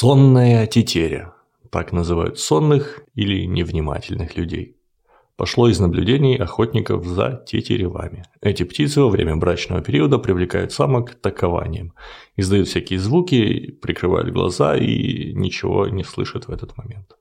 Сонная тетеря. Так называют сонных или невнимательных людей. Пошло из наблюдений охотников за тетеревами. Эти птицы во время брачного периода привлекают самок такованием, издают всякие звуки, прикрывают глаза и ничего не слышат в этот момент.